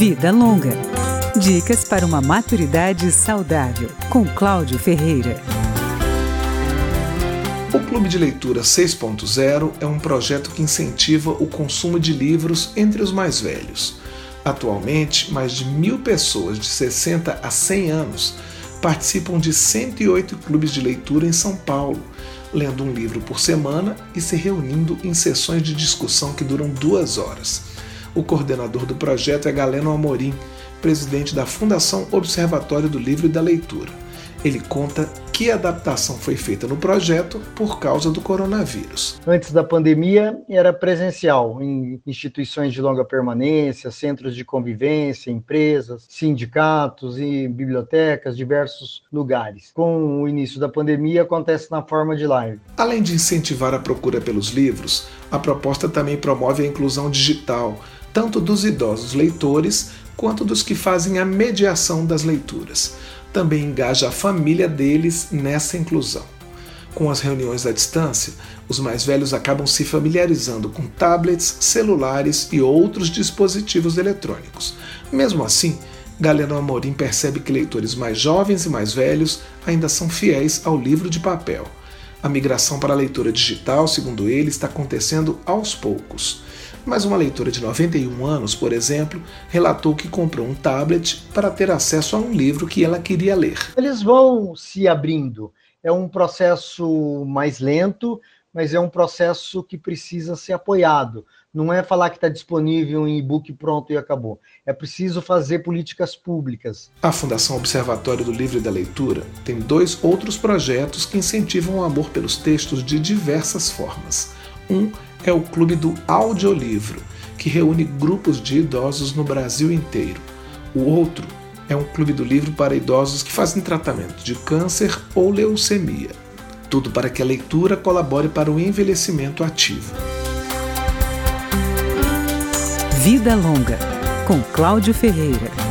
Vida Longa. Dicas para uma maturidade saudável, com Cláudio Ferreira. O Clube de Leitura 6.0 é um projeto que incentiva o consumo de livros entre os mais velhos. Atualmente, mais de mil pessoas de 60 a 100 anos participam de 108 clubes de leitura em São Paulo, lendo um livro por semana e se reunindo em sessões de discussão que duram duas horas. O coordenador do projeto é Galeno Amorim, presidente da Fundação Observatório do Livro e da Leitura. Ele conta que adaptação foi feita no projeto por causa do coronavírus. Antes da pandemia, era presencial em instituições de longa permanência, centros de convivência, empresas, sindicatos e bibliotecas, diversos lugares. Com o início da pandemia, acontece na forma de live. Além de incentivar a procura pelos livros, a proposta também promove a inclusão digital, tanto dos idosos leitores quanto dos que fazem a mediação das leituras também engaja a família deles nessa inclusão. Com as reuniões à distância, os mais velhos acabam se familiarizando com tablets, celulares e outros dispositivos eletrônicos. Mesmo assim, Galeno Amorim percebe que leitores mais jovens e mais velhos ainda são fiéis ao livro de papel. A migração para a leitura digital, segundo ele, está acontecendo aos poucos. Mas uma leitora de 91 anos, por exemplo, relatou que comprou um tablet para ter acesso a um livro que ela queria ler. Eles vão se abrindo. É um processo mais lento, mas é um processo que precisa ser apoiado. Não é falar que está disponível em e-book pronto e acabou. É preciso fazer políticas públicas. A Fundação Observatório do Livro e da Leitura tem dois outros projetos que incentivam o amor pelos textos de diversas formas. Um é o Clube do Audiolivro, que reúne grupos de idosos no Brasil inteiro. O outro é um clube do livro para idosos que fazem tratamento de câncer ou leucemia. Tudo para que a leitura colabore para o envelhecimento ativo. Vida Longa, com Cláudio Ferreira.